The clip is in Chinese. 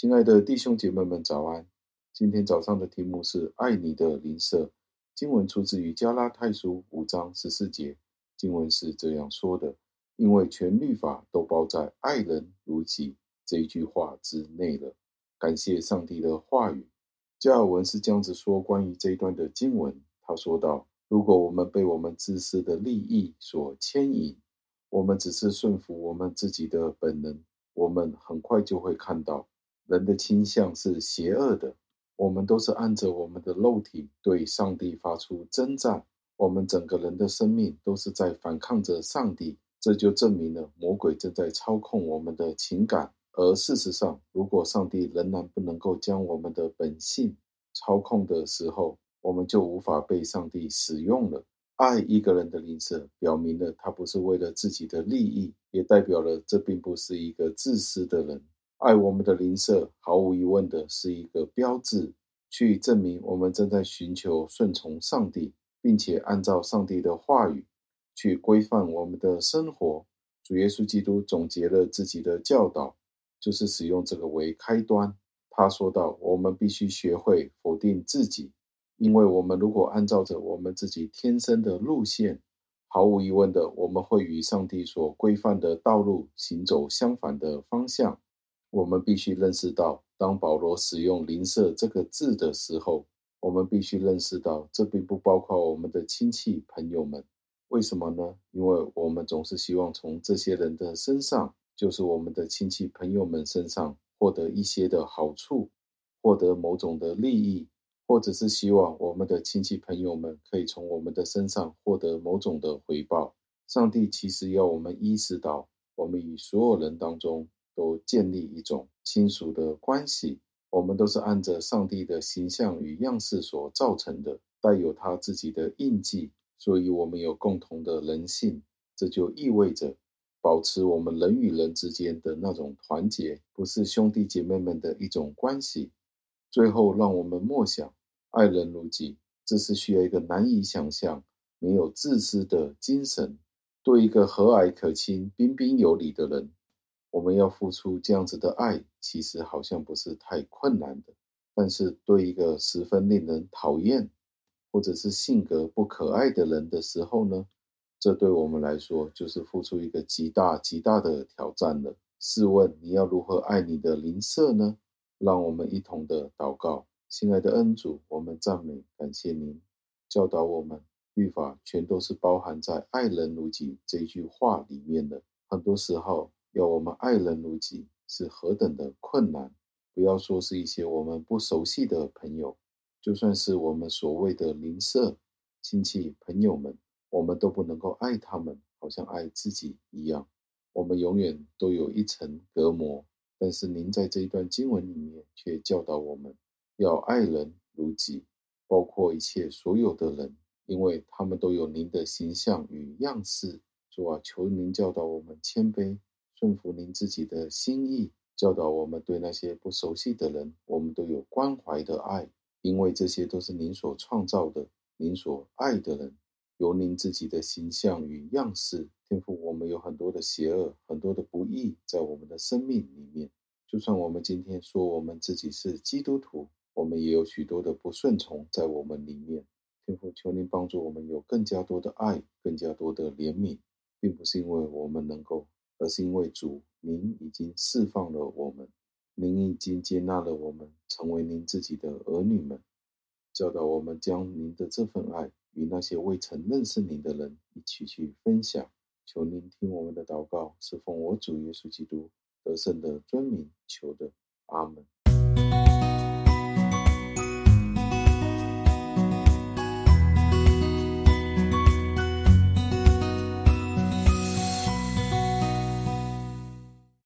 亲爱的弟兄姐妹们，早安！今天早上的题目是“爱你的邻舍”。经文出自于加拉太书五章十四节。经文是这样说的：“因为全律法都包在‘爱人如己’这一句话之内了。”感谢上帝的话语。加尔文是这样子说关于这一段的经文，他说道：“如果我们被我们自私的利益所牵引，我们只是顺服我们自己的本能，我们很快就会看到人的倾向是邪恶的。我们都是按着我们的肉体对上帝发出征战，我们整个人的生命都是在反抗着上帝。这就证明了魔鬼正在操控我们的情感。”而事实上，如果上帝仍然不能够将我们的本性操控的时候，我们就无法被上帝使用了。爱一个人的吝啬，表明了他不是为了自己的利益，也代表了这并不是一个自私的人。爱我们的邻舍，毫无疑问的是一个标志，去证明我们正在寻求顺从上帝，并且按照上帝的话语去规范我们的生活。主耶稣基督总结了自己的教导。就是使用这个为开端。他说道：“我们必须学会否定自己，因为我们如果按照着我们自己天生的路线，毫无疑问的，我们会与上帝所规范的道路行走相反的方向。我们必须认识到，当保罗使用‘邻舍’这个字的时候，我们必须认识到，这并不包括我们的亲戚朋友们。为什么呢？因为我们总是希望从这些人的身上。”就是我们的亲戚朋友们身上获得一些的好处，获得某种的利益，或者是希望我们的亲戚朋友们可以从我们的身上获得某种的回报。上帝其实要我们意识到，我们与所有人当中都建立一种亲属的关系，我们都是按着上帝的形象与样式所造成的，带有他自己的印记，所以我们有共同的人性。这就意味着。保持我们人与人之间的那种团结，不是兄弟姐妹们的一种关系。最后，让我们默想，爱人如己，这是需要一个难以想象、没有自私的精神。对一个和蔼可亲、彬彬有礼的人，我们要付出这样子的爱，其实好像不是太困难的。但是，对一个十分令人讨厌，或者是性格不可爱的人的时候呢？这对我们来说，就是付出一个极大极大的挑战了。试问你要如何爱你的邻舍呢？让我们一同的祷告，亲爱的恩主，我们赞美感谢您，教导我们律法全都是包含在“爱人如己”这一句话里面的。很多时候，要我们爱人如己是何等的困难。不要说是一些我们不熟悉的朋友，就算是我们所谓的邻舍、亲戚、朋友们。我们都不能够爱他们，好像爱自己一样。我们永远都有一层隔膜。但是您在这一段经文里面却教导我们要爱人如己，包括一切所有的人，因为他们都有您的形象与样式。主啊，求您教导我们谦卑，顺服您自己的心意，教导我们对那些不熟悉的人，我们都有关怀的爱，因为这些都是您所创造的，您所爱的人。有您自己的形象与样式，天父，我们有很多的邪恶，很多的不义在我们的生命里面。就算我们今天说我们自己是基督徒，我们也有许多的不顺从在我们里面。天父，求您帮助我们有更加多的爱，更加多的怜悯，并不是因为我们能够，而是因为主您已经释放了我们，您已经接纳了我们，成为您自己的儿女们，教导我们将您的这份爱。与那些未曾认识您的人一起去分享，求您听我们的祷告，是奉我主耶稣基督得胜的尊名求的，阿门。